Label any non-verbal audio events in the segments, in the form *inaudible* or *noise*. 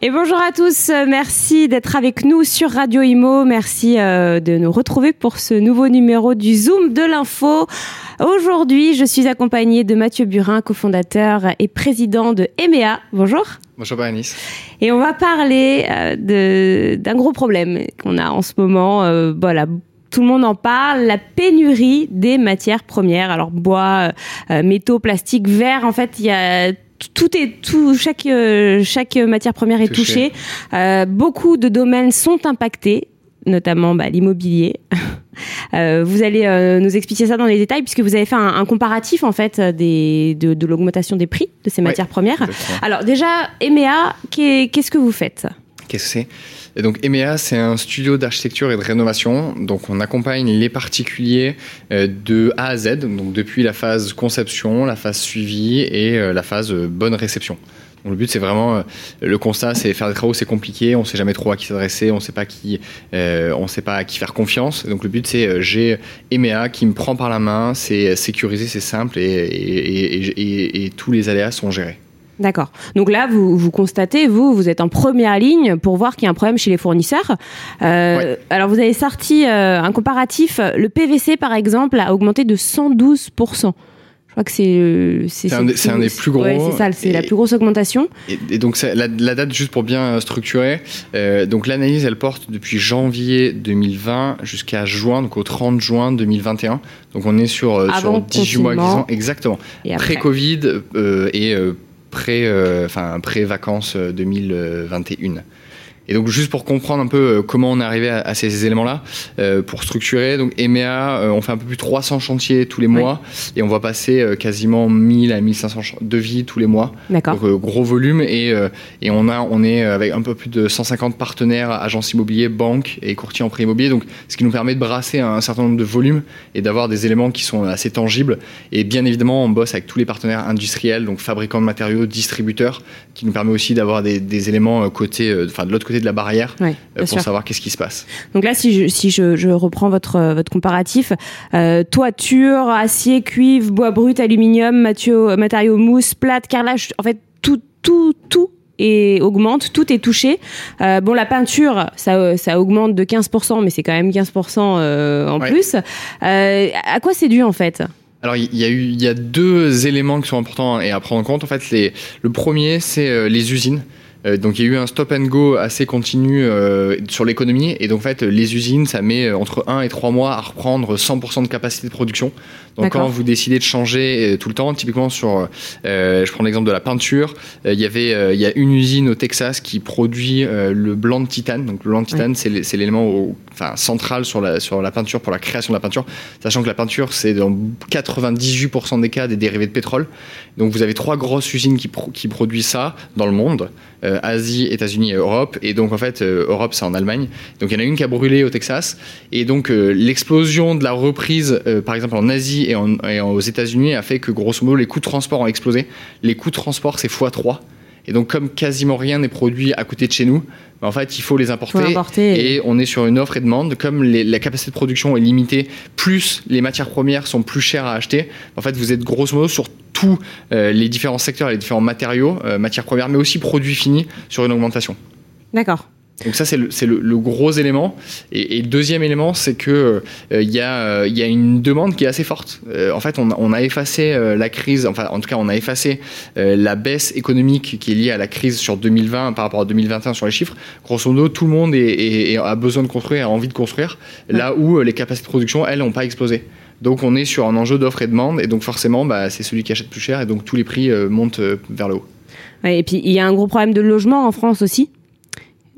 Et bonjour à tous, merci d'être avec nous sur Radio Imo, merci euh, de nous retrouver pour ce nouveau numéro du Zoom de l'info. Aujourd'hui, je suis accompagnée de Mathieu Burin, cofondateur et président de EMEA. Bonjour. Bonjour Bernice. Et on va parler euh, d'un gros problème qu'on a en ce moment. Euh, voilà, tout le monde en parle, la pénurie des matières premières. Alors bois, euh, métaux, plastique, verre. En fait, il y a tout est tout chaque chaque matière première est touchée. beaucoup de domaines sont impactés notamment bah, l'immobilier. *laughs* Euh, vous allez euh, nous expliquer ça dans les détails puisque vous avez fait un, comparatif en fait des, de, l'augmentation des prix de ces matières premières. Alors déjà, EMEA, qu'est-ce que vous faites? Qu'est-ce que c'est? Et donc EMEA, c'est un studio d'architecture et de rénovation. Donc on accompagne les particuliers euh, de A à Z, donc depuis la phase conception, la phase suivi et la phase bonne réception le but, c'est vraiment euh, le constat, c'est faire des travaux, c'est compliqué, on ne sait jamais trop à qui s'adresser, on ne sait pas qui, euh, on sait pas à qui faire confiance. Donc le but, c'est euh, j'ai EMEA qui me prend par la main, c'est sécurisé, c'est simple et, tous les aléas sont gérés. D'accord. Donc là, vous, vous constatez, vous, vous êtes en première ligne pour voir qu'il y a un problème chez les fournisseurs. Alors, vous avez sorti un comparatif. Le PVC, par exemple, a augmenté de 112% crois que c'est c'est un, un, des plus gros. c'est ça, c'est la plus grosse augmentation. Et, donc la, la, date juste pour bien structurer. Euh, donc l'analyse elle porte depuis janvier 2020 jusqu'à juin, donc au 30 juin 2021. Donc on est sur, euh, sur 18 mois exactement. Pré-Covid euh, et enfin pré vacances 2021. Et donc juste pour comprendre un peu euh, comment on est arrivé à, ces éléments-là, euh, pour structurer, donc EMEA, euh, on fait un peu plus de 300 chantiers tous les mois et on va passer quasiment 1000 à 1500 devis tous les mois. D'accord. Donc gros volume et, et on, a, on est avec un peu plus de 150 partenaires, agences immobiliers, banques et courtiers en prêt immobilier, donc ce qui nous permet de brasser un certain nombre de volumes et d'avoir des éléments qui sont assez tangibles. Et bien évidemment, on bosse avec tous les partenaires industriels, donc fabricants de matériaux, distributeurs, qui nous permet aussi d'avoir des, des éléments côté, enfin de l'autre côté de la barrière euh, pour savoir qu'est-ce qui se passe. Donc là, si je, si je, reprends votre, euh, votre comparatif, euh, toiture, acier, cuivre, bois brut, aluminium, matériaux, matériaux mousse, plate, carrelage, en fait, tout, tout, tout et augmente, tout est touché. bon, la peinture, ça, ça augmente de 15%, mais c'est quand même 15% en plus. à quoi c'est dû en fait? Alors il y a eu il y a deux éléments qui sont importants et à prendre en compte. En fait, les, le premier c'est les usines. Euh, donc il y a eu un stop and go assez continu euh, sur l'économie et donc en fait les usines ça met entre 1 et 3 mois à reprendre 100% de capacité de production. Donc quand vous décidez de changer tout le temps, typiquement sur, je prends l'exemple de la peinture, il y avait il y a une usine au Texas qui produit le blanc de titane. Donc le blanc de titane c'est l'élément enfin, central sur la, sur la peinture pour la création de la peinture, sachant que la peinture c'est dans 98% des cas des dérivés de pétrole. Donc vous avez trois grosses usines qui, qui produisent ça dans le monde. Euh, Asie, États-Unis et Europe. Et donc en fait, euh, Europe c'est en Allemagne. Donc il y en a une qui a brûlé au Texas. Et donc euh, l'explosion de la reprise, par exemple en Asie et, aux États-Unis, a fait que grosso modo les coûts de transport ont explosé. Les coûts de transport c'est x3. Et donc, comme quasiment rien n'est produit à côté de chez nous, bah, en fait, il faut les importer. Et on est sur une offre et demande. Comme la capacité de production est limitée, plus les matières premières sont plus chères à acheter, en fait, vous êtes grosso modo sur tous euh, les différents secteurs, les différents matériaux, euh, matières premières, mais aussi produits finis, sur une augmentation. D'accord. Donc ça, c'est le, gros élément. Et, le deuxième élément, c'est que euh, il y, a, y, a une demande qui est assez forte. Euh, en fait, on, a effacé euh, la crise, enfin, en tout cas, on a effacé la baisse économique qui est liée à la crise sur 2020 par rapport à 2021 sur les chiffres. Grosso modo, tout le monde est, a besoin de construire, a envie de construire, là où les capacités de production, elles, n'ont pas explosé. Donc on est sur un enjeu d'offre et de demande, et donc forcément, bah, c'est celui qui achète plus cher, et donc tous les prix montent vers le haut. et puis il y a un gros problème de logement en France aussi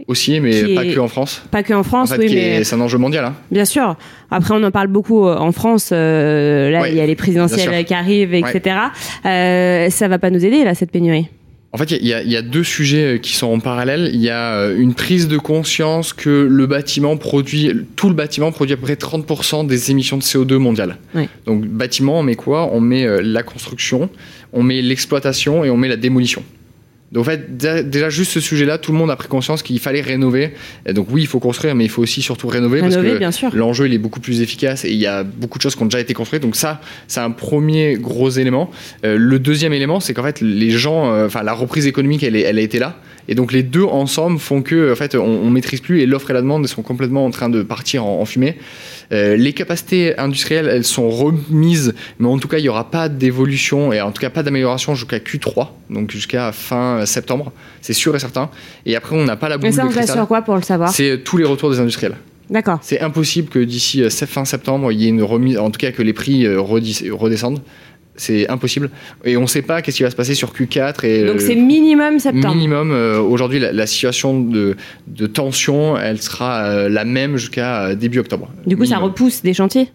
aussi, mais pas que en France. Pas que en France, oui, mais c'est un enjeu mondial. Hein. Bien sûr. Après, on en parle beaucoup euh, en France. Euh, là, il y a les présidentielles qui arrivent, etc. Euh, ça va pas nous aider là cette pénurie. En fait, il y, y, a deux sujets qui sont en parallèle. Il y a une prise de conscience que le bâtiment produit, tout le bâtiment produit à peu près 30% des émissions de CO2 mondiales. Donc, bâtiment, on met quoi? On met la construction, on met l'exploitation et on met la démolition. Donc en fait, déjà juste ce sujet-là, tout le monde a pris conscience qu'il fallait rénover. Et donc oui, il faut construire, mais il faut aussi surtout rénover, Rénover, bien parce sûr. que l'enjeu il est beaucoup plus efficace et il y a beaucoup de choses qui ont déjà été construites. Donc ça, c'est un premier gros élément. Euh, le deuxième élément, c'est qu'en fait les gens, euh, enfin la reprise économique, elle, elle a été là. Et donc les deux ensemble font que en fait on, on maîtrise plus et l'offre et la demande sont complètement en train de partir en, en fumée. Euh, les capacités industrielles, elles sont remises, mais en tout cas, il n'y aura pas d'évolution et en tout cas pas d'amélioration jusqu'à Q3, donc jusqu'à fin septembre, c'est sûr et certain. Et après, on n'a pas la boule Mais ça, de on cristal. sur quoi pour le savoir? C'est tous les retours des industriels. D'accord. C'est impossible que d'ici euh, fin septembre, il y ait une remise, en tout cas que les prix euh, redescendent. C'est impossible. Et on ne sait pas qu'est-ce qui va se passer sur Q4 et Donc euh, c'est minimum septembre. minimum. euh, Aujourd'hui, la, la situation de, de tension, elle sera euh, la même jusqu'à début octobre. Du coup, ça repousse des chantiers?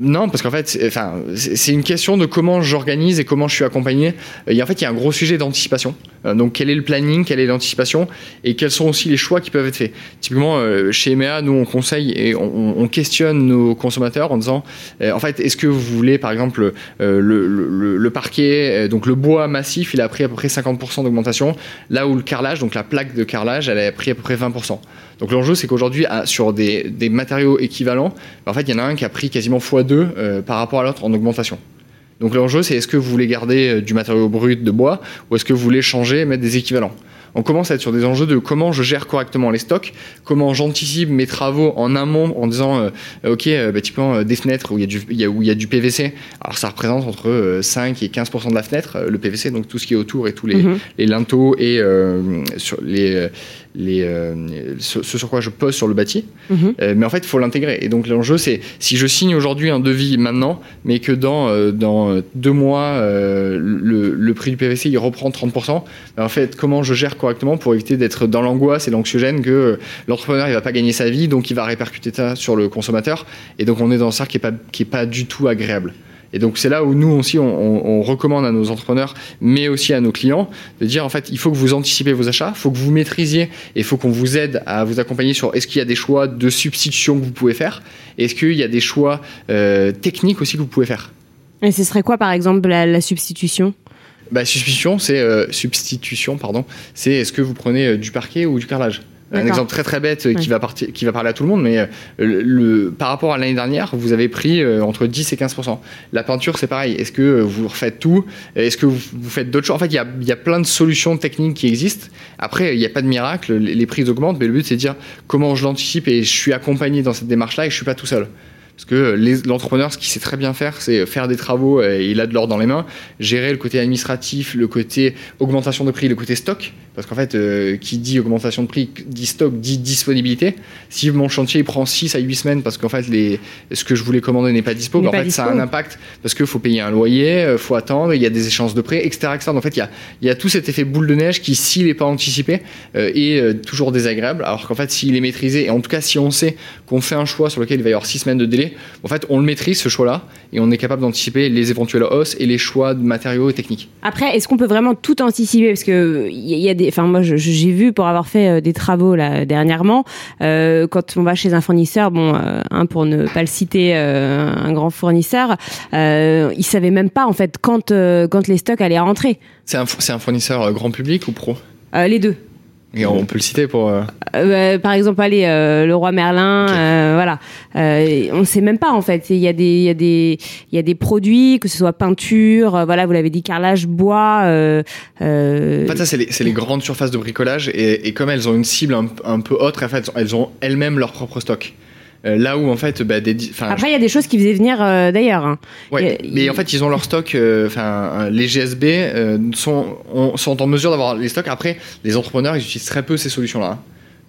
Non, parce qu'en fait, enfin, c'est une question de comment j'organise et comment je suis accompagné. A, en fait, il y a un gros sujet d'anticipation. Euh, donc, quel est le planning, quelle est l'anticipation et quels sont aussi les choix qui peuvent être faits. Typiquement, euh, chez EMEA, nous, on conseille et on, on questionne nos consommateurs en disant, euh, en fait, est-ce que vous voulez, par exemple, le, le- parquet, donc le bois massif, il a pris à peu près 50% d'augmentation, là où le carrelage, donc la plaque de carrelage, elle a pris à peu près 20%. Donc l'enjeu, c'est qu'aujourd'hui, sur des, des matériaux équivalents, en fait, il y en a un qui a pris quasiment x2 euh, par rapport à l'autre en augmentation. Donc l'enjeu, c'est est-ce que vous voulez garder euh, du matériau brut de bois ou est-ce que vous voulez changer et mettre des équivalents? On commence à être sur des enjeux de comment je gère correctement les stocks, comment j'anticipe mes travaux en amont en disant euh, ok euh, bah, typiquement euh, des fenêtres où il y a du il y a, où il y a du PVC alors ça représente entre euh, 5 et 15% de la fenêtre le PVC donc tout ce qui est autour et tous les, Mhm. les linteaux et sur les les euh, ce, ce sur quoi je pose sur le bâti Mhm. euh, mais en fait, il faut l'intégrer. Et donc, l'enjeu, c'est si je signe aujourd'hui un devis maintenant, mais que dans, euh, dans euh, deux mois, euh, le, le prix du PVC, il reprend 30%, ben, en fait, comment je gère correctement pour éviter d'être dans l'angoisse et l'anxiogène que euh, l'entrepreneur, il va pas gagner sa vie, donc il va répercuter ça sur le consommateur. Et donc, on est dans un cercle qui est pas, qui est pas du tout agréable. Et donc c'est là où nous aussi on, on- on recommande à nos entrepreneurs, mais aussi à nos clients, de dire en fait il faut que vous anticipez vos achats, il faut que vous maîtrisiez et il faut qu'on vous aide à vous accompagner sur est-ce qu'il y a des choix de substitution que vous pouvez faire, est-ce qu'il y a des choix euh, techniques aussi que vous pouvez faire. Et ce serait quoi, par exemple, la, la substitution? Bah, substitution, c'est euh, substitution, pardon. C'est est-ce que vous prenez euh, du parquet ou du carrelage? Un exemple très très bête qui, va partir, qui va parler à tout le monde, mais euh, le, le- par rapport à l'année dernière, vous avez pris euh, entre 10 et 15% La peinture, c'est pareil. Est-ce que euh, vous refaites tout? Est-ce que vous, vous faites d'autres choses? En fait, il y a, il y a plein de solutions techniques qui existent. Après, il n'y a pas de miracle. Les, les prix augmentent, mais le but, c'est de dire comment je l'anticipe et je suis accompagné dans cette démarche-là et je suis pas tout seul. Parce que l'entrepreneur, ce qu'il sait très bien faire, c'est faire des travaux euh, et il a de l'or dans les mains, gérer le côté administratif, le côté augmentation de prix, le côté stock. Parce qu'en fait, euh, qui dit augmentation de prix, dit stock, dit disponibilité. Si mon chantier il prend 6 à 8 semaines parce qu'en fait, les, ce que je voulais commander n'est pas dispo, N'est en pas fait, ça a un impact parce qu'il faut payer un loyer, il faut attendre, il y a des échéances de prêt, etc. etc. Donc, en fait, il y a, il y a tout cet effet boule de neige qui, s'il n'est pas anticipé, euh, est euh, toujours désagréable. Alors qu'en fait, s'il est maîtrisé, et en tout cas, si on sait qu'on fait un choix sur lequel il va y avoir 6 semaines de délai, en fait, on le maîtrise ce choix-là et on est capable d'anticiper les éventuelles hausses et les choix de matériaux et techniques. Après, est-ce qu'on peut vraiment tout anticiper? Parce que il y, a- des, enfin moi j'ai vu pour avoir fait euh, des travaux là dernièrement, euh, quand on va chez un fournisseur, bon, euh, hein, pour ne pas le citer, euh, un grand fournisseur, il savait même pas en fait quand quand les stocks allaient rentrer. C'est un, fournisseur grand public ou pro? Les deux. Et on peut le citer pour. euh, Euh, par exemple, allez, euh, le roi Merlin, euh, voilà. Euh, on ne sait même pas en fait. Il y a des, il y a des, il y a des produits, que ce soit peinture, voilà, vous l'avez dit, carrelage, bois. Euh, euh, En fait, ça, c'est les, grandes surfaces de bricolage et, et comme elles ont une cible un, un peu autre, en fait, elles ont elles-mêmes leur propre stock. Euh, là où en fait, bah, des, Après, il y a des choses qui faisaient venir euh, d'ailleurs. hein. Ouais, a- mais en fait, ils ont leur stock. euh, Enfin, les GSB sont, ont- sont en mesure d'avoir les stocks. Après, les entrepreneurs, ils utilisent très peu ces solutions-là. hein.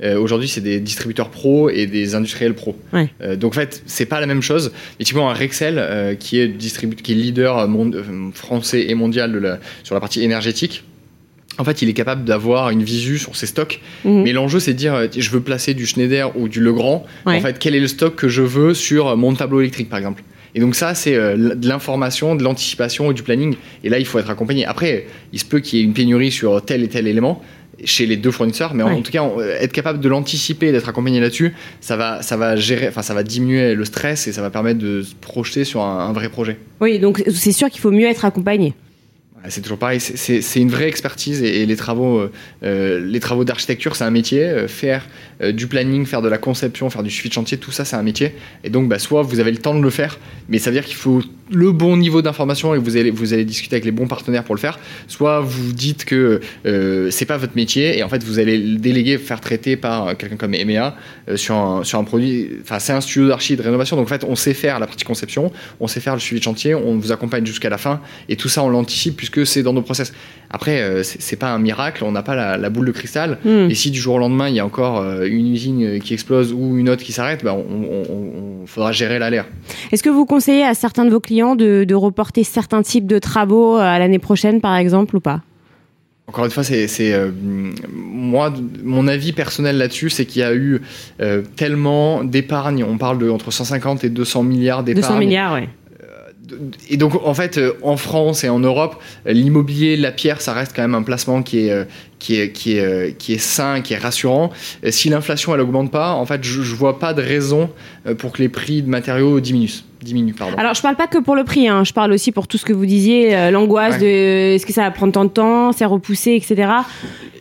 Euh, Aujourd'hui, c'est des distributeurs pro et des industriels pro. Ouais. Euh, donc en fait, c'est pas la même chose. Et typiquement, un Rexel, euh, qui est qui est leader français et mondial de la, sur la partie énergétique. En fait, il est capable d'avoir une visu sur ses stocks. Mhm. Mais l'enjeu, c'est de dire, euh, je veux placer du Schneider ou du Legrand. Ouais. En fait, quel est le stock que je veux sur mon tableau électrique, par exemple? Et donc ça, c'est euh, de l'information, de l'anticipation et du planning. Et là, il faut être accompagné. Après, il se peut qu'il y ait une pénurie sur tel et tel élément chez les deux fournisseurs, mais en, Ouais. en tout cas, euh, être capable de l'anticiper, d'être accompagné là-dessus, ça va, ça va gérer, enfin, ça va diminuer le stress et ça va permettre de se projeter sur un, un vrai projet. Oui, donc c'est sûr qu'il faut mieux être accompagné. Ah, c'est toujours pareil, c'est une vraie expertise et, les travaux, euh, euh, travaux d'architecture, c'est un métier. Euh, faire du planning, faire de la conception, faire du suivi de chantier, tout ça, c'est un métier. Et donc, bah, soit vous avez le temps de le faire, mais ça veut dire qu'il faut le bon niveau d'information et vous allez, vous allez discuter avec les bons partenaires pour le faire. Soit vous dites que c'est pas votre métier et en fait vous allez le déléguer, faire traiter par quelqu'un comme EMEA sur, un, sur un produit. Enfin, c'est un studio d'archi de rénovation. Donc en fait, on sait faire la partie conception, on sait faire le suivi de chantier, on vous accompagne jusqu'à la fin et tout ça on l'anticipe puisque c'est dans nos process. Après, euh, c'est pas un miracle, on n'a pas la, boule de cristal. Hmm. Et si du jour au lendemain, il y a encore euh, une usine qui explose ou une autre qui s'arrête, bah, on, faudra gérer l'alerte. Est-ce que vous conseillez à certains de vos clients de, reporter certains types de travaux euh, à l'année prochaine, par exemple, ou pas? Encore une fois, c'est moi mon avis personnel là-dessus, c'est qu'il y a eu tellement d'épargne. On parle de entre 150 et 200 milliards d'épargne. 200 milliards, oui et donc, en fait, euh, en France et en Europe, l'immobilier, la pierre, ça reste quand même un placement qui est, euh, qui est, qui est, euh, qui est sain, qui est rassurant. Si l'inflation, elle augmente pas, en fait, je, vois pas de raison pour que les prix de matériaux diminuent. Diminuent, pardon. Alors, je parle pas que pour le prix, hein. je parle aussi pour tout ce que vous disiez, l'angoisse de est-ce que ça va prendre tant de temps, c'est repoussé, etc.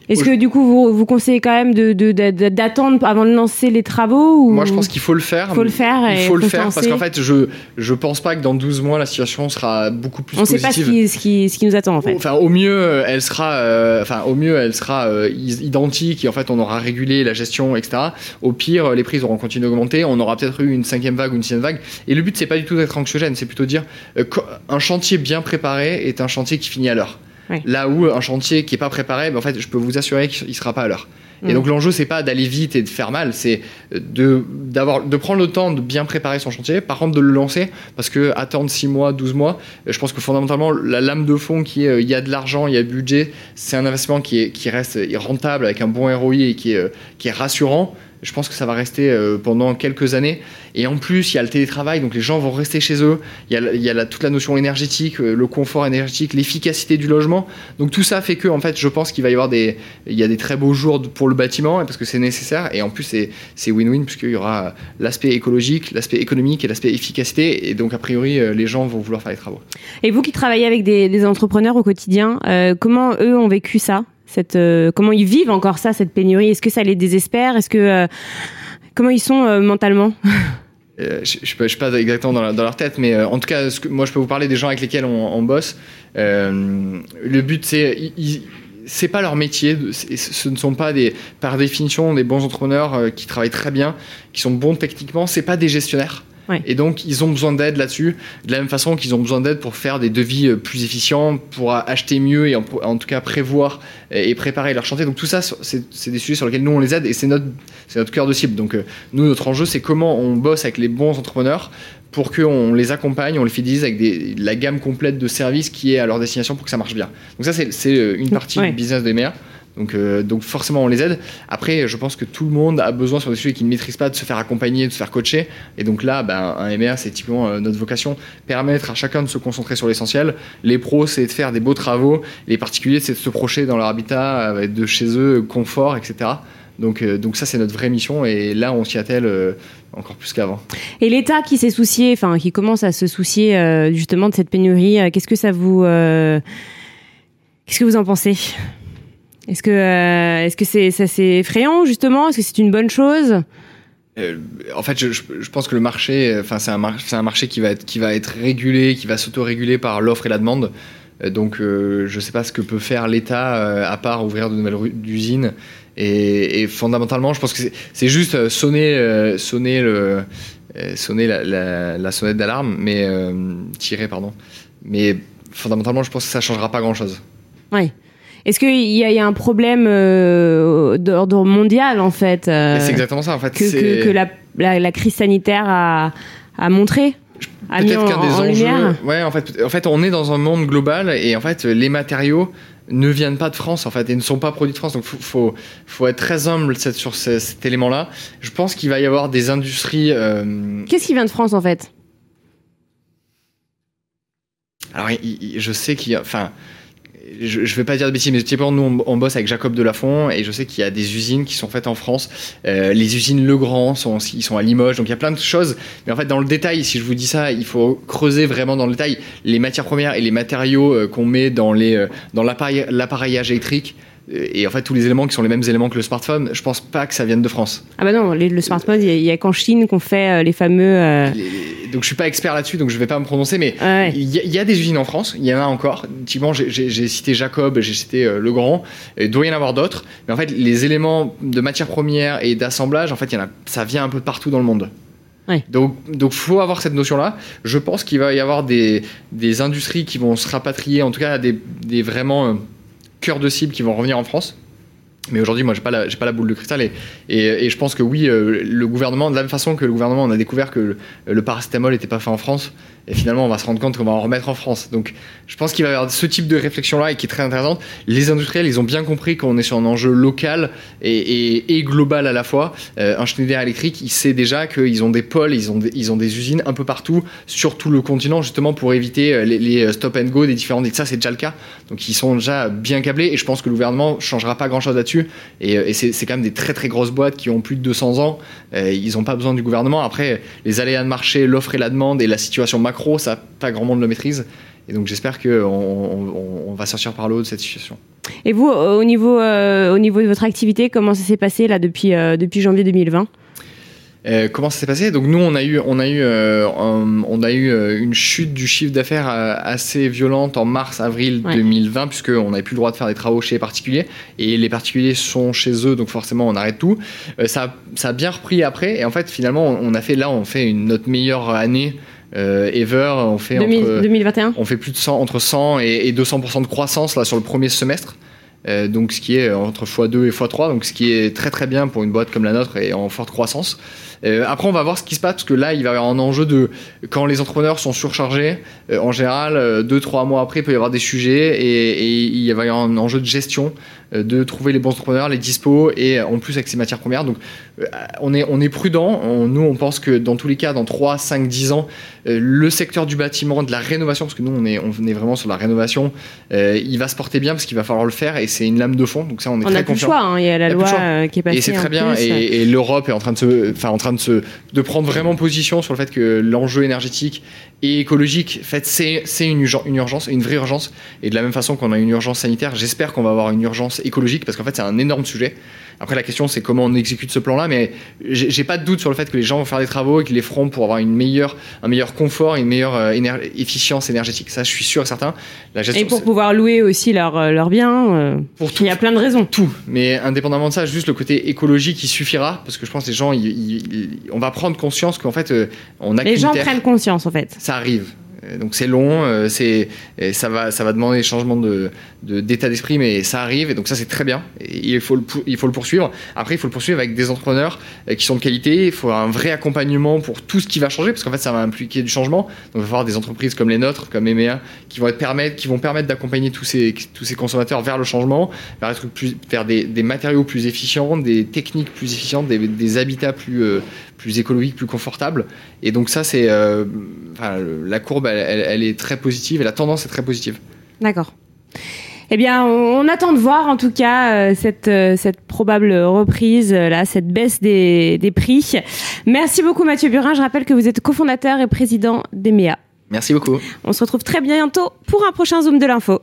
Est-ce que du coup vous, vous conseillez quand même d'attendre de, avant de lancer les travaux ou... Moi je pense qu'il faut le faire. Faut le faire. Il faut le faire parce qu'en fait je je pense pas que dans 12 mois la situation sera beaucoup plus On. On sait pas ce qui, ce, qui, ce qui, nous attend en fait. Enfin au mieux elle sera euh, enfin au mieux elle sera euh, identique et en fait on aura régulé la gestion etc. Au pire les prix auront continué d'augmenter. On aura peut-être eu une cinquième vague ou une sixième vague. Et le but c'est pas du tout d'être anxiogène, c'est plutôt de dire euh, un chantier bien préparé est un chantier qui finit à l'heure. Là où un chantier qui est pas préparé, ben, en fait, je peux vous assurer qu'il sera pas à l'heure. Et mm. donc l'enjeu c'est pas d'aller vite et de faire mal, c'est de de prendre le temps de bien préparer son chantier, par contre de le lancer parce que attendre 6 mois, 12 mois, je pense que fondamentalement la lame de fond qui est euh, il y a de l'argent, il y a budget, c'est un investissement qui est qui reste rentable avec un bon ROI et qui est euh, qui est rassurant je pense que ça va rester euh, pendant quelques années. Et en plus, il y a le télétravail, donc les gens vont rester chez eux. Il y a, toute la notion énergétique, euh, le confort énergétique, l'efficacité du logement. Donc tout ça fait que, en fait, je pense qu'il va y avoir des, il y a des très beaux jours pour le bâtiment parce que c'est nécessaire. Et en plus, c'est win-win puisqu'il y aura l'aspect écologique, l'aspect économique et l'aspect efficacité. Et donc, a priori, euh, les gens vont vouloir faire les travaux. Et vous qui travaillez avec des, entrepreneurs au quotidien, comment eux ont vécu ça? Euh, comment ils vivent encore ça, cette pénurie? Est-ce que ça les désespère? Est-ce que euh, comment ils sont euh, mentalement? *laughs* Je ne suis pas exactement dans, leur tête, mais en tout cas, moi, je peux vous parler des gens avec lesquels on, bosse. le but, c'est c'est pas leur métier. Ce ne sont pas par définition, des bons entrepreneurs qui travaillent très bien, qui sont bons techniquement. C'est pas des gestionnaires. Et donc, ils ont besoin d'aide là-dessus, de la même façon qu'ils ont besoin d'aide pour faire des devis euh, plus efficients, pour acheter mieux et en, tout cas prévoir et préparer leur chantier. Donc, tout ça, c'est des sujets sur lesquels nous, on les aide et c'est notre, notre cœur de cible. Donc, euh, nous, notre enjeu, c'est comment on bosse avec les bons entrepreneurs pour qu'on les accompagne, on les fidélise avec des, la gamme complète de services qui est à leur destination pour que ça marche bien. Donc, ça, c'est euh, une partie du business des maires. Donc, euh, donc forcément, on les aide. Après, je pense que tout le monde a besoin sur des sujets qu'il ne maîtrise pas de se faire accompagner, de se faire coacher. Et donc là, ben, un MR, c'est typiquement euh, notre vocation, permettre à chacun de se concentrer sur l'essentiel. Les pros, c'est de faire des beaux travaux. Les particuliers, c'est de se projeter dans leur habitat, euh, de chez eux, confort, etc. Donc, donc ça, c'est notre vraie mission. Et là, on s'y attelle encore plus qu'avant. Et l'État qui s'est soucié, enfin, qui commence à se soucier justement de cette pénurie, qu'est-ce que ça vous... qu'est-ce que vous en pensez? Est-ce que euh, est-ce que c'est ça c'est effrayant justement? Est-ce que c'est une bonne chose? Euh, en fait, je, je, pense que le marché, enfin c'est un, c'est un marché qui va être qui va être régulé, qui va s'auto-réguler par l'offre et la demande. Euh, donc, je ne sais pas ce que peut faire l'État à part ouvrir de nouvelles usines. Et, et fondamentalement, je pense que c'est juste sonner sonner le sonner la, la, la sonnette d'alarme, mais tirer pardon. Mais fondamentalement, je pense que ça changera pas grand chose. Oui. Est-ce qu'il y, y, a un problème euh, d'ordre mondial en fait euh, C'est exactement ça en fait. Que, que, que la, la, la, crise sanitaire a, a montré Peut-être qu'un des enjeux. Ouais, en fait, en fait, on est dans un monde global et en fait, les matériaux ne viennent pas de France en fait et ne sont pas produits de France. Donc faut, faut, faut être très humble sur cet élément-là. Je pense qu'il va y avoir des industries. Euh... Qu'est-ce qui vient de France en fait? Alors, je sais qu'il y a. Enfin je, ne vais pas dire de bêtises, mais typiquement, nous, on, bosse avec Jacob Delafont et je sais qu'il y a des usines qui sont faites en France. Euh, les usines Legrand sont, ils sont à Limoges, donc il y a plein de choses. Mais en fait, dans le détail, si je vous dis ça, il faut creuser vraiment dans le détail les matières premières et les matériaux euh, qu'on met dans, euh, dans l'appareillage électrique et en fait tous les éléments qui sont les mêmes éléments que le smartphone, je pense pas que ça vienne de France. Ah bah non, le smartphone, il y a, qu'en Chine qu'on fait euh, les fameux. Euh, donc je suis pas expert là-dessus, donc je vais pas me prononcer, mais il y, a des usines en France, il y en a encore. Typiquement, j'ai cité Jacob, j'ai cité euh, Legrand, il doit y en avoir d'autres, mais en fait les éléments de matière première et d'assemblage, en fait, y en a, ça vient un peu partout dans le monde. Donc, donc faut avoir cette notion-là. Je pense qu'il va y avoir des, des, industries qui vont se rapatrier, en tout cas des, des vraiment cœur de cible qui vont revenir en France. Mais aujourd'hui, moi, j'ai pas la, pas la boule de cristal et, je pense que oui, euh, le gouvernement, de la même façon que le gouvernement, on a découvert que le, paracétamol n'était pas fait en France, et finalement, on va se rendre compte qu'on va en remettre en France. Donc, je pense qu'il va y avoir ce type de réflexion-là et qui est très intéressante. Les industriels, ils ont bien compris qu'on est sur un enjeu local et, global à la fois. Euh, un Schneider électrique, il sait déjà qu'ils ont des pôles, ils ont des, usines un peu partout, sur tout le continent, justement pour éviter euh, les, stop and go des différents. Et ça, c'est déjà le cas. Donc, ils sont déjà bien câblés et je pense que le gouvernement changera pas grand-chose là-dessus. Et, euh, c'est, quand même des très très grosses boîtes qui ont plus de 200 ans. ils n'ont pas besoin du gouvernement. Après, les aléas de marché, l'offre et la demande et la situation macro ça, pas grand monde le maîtrise. Et donc j'espère qu'on on, va sortir par le haut de cette situation. Et vous, au niveau, euh, au niveau de votre activité, comment ça s'est passé là depuis, euh, depuis janvier 2020 euh, comment ça s'est passé? Donc nous, on a eu, on a eu, on a eu une chute du chiffre d'affaires assez violente en mars-avril 2020, puisqu'on n'avait plus le droit de faire des travaux chez les particuliers, et les particuliers sont chez eux, donc forcément on arrête tout. ça, ça a bien repris après, et en fait finalement on a fait là, on fait une, notre meilleure année euh, Ever, on fait, entre, 2021 on fait plus de 100, entre 100 et, 200% de croissance là, sur le premier semestre. Euh, donc ce qui est entre x2 et x3, donc ce qui est très très bien pour une boîte comme la nôtre et en forte croissance. Euh, après, on va voir ce qui se passe parce que là, il va y avoir un enjeu de quand les entrepreneurs sont surchargés. Euh, en général, euh, deux trois mois après, il peut y avoir des sujets et, il va y avoir un enjeu de gestion de trouver les bons entrepreneurs, les dispos et en plus avec ces matières premières. Donc, on est on est prudent. nous, on pense que dans tous les cas, dans 3, 5, 10 ans, le secteur du bâtiment, de la rénovation, parce que nous, on est on est vraiment sur la rénovation, il va se porter bien parce qu'il va falloir le faire et c'est une lame de fond. Donc ça, on est on très a confiant. Plus le choix, hein. Il y a la loi qui est passée. Et c'est très bien. Et, et l'Europe est en train de se, enfin en train de, prendre vraiment position sur le fait que l'enjeu énergétique et écologique, en fait, c'est une, une urgence, une vraie urgence. Et de la même façon qu'on a une urgence sanitaire, j'espère qu'on va avoir une urgence écologique parce qu'en fait, c'est un énorme sujet. Après, la question, c'est comment on exécute ce plan-là, mais j'ai pas de doute sur le fait que les gens vont faire des travaux et qu'ils les feront pour avoir une meilleure, un meilleur confort, une meilleure euh, efficience énergétique. Ça, je suis sûr et certain. La gestion, et pour pouvoir louer aussi leurs leur biens. Euh, pour tout, il y a plein de raisons. Tout. Mais indépendamment de ça, juste le côté écologique, il suffira parce que je pense que les gens, on va prendre conscience qu'en fait, euh, on a Les gens prennent conscience, en fait. Ça arrive. Euh, donc c'est long, euh, c'est ça va ça va demander des changements de d'état d'esprit, mais ça arrive et donc ça c'est très bien. Et il faut le il faut le poursuivre. Après il faut le poursuivre avec des entrepreneurs euh, qui sont de qualité. Il faut un vrai accompagnement pour tout ce qui va changer parce qu'en fait ça va impliquer du changement. Donc il va falloir des entreprises comme les nôtres, comme EMEA, qui vont être permettre qui vont permettre d'accompagner tous ces tous ces consommateurs vers le changement, vers des matériaux plus efficients, des techniques plus efficientes, des habitats plus plus écologiques, plus confortables. Et donc ça c'est enfin, la courbe elle, est très positive et la tendance est très positive. D'accord. Eh bien, on attend de voir en tout cas euh, cette, euh, cette probable reprise, euh, là, cette baisse des, des prix. Merci beaucoup Mathieu Burin. Je rappelle que vous êtes cofondateur et président d'EMEA. Merci beaucoup. On se retrouve très bientôt pour un prochain Zoom de l'info.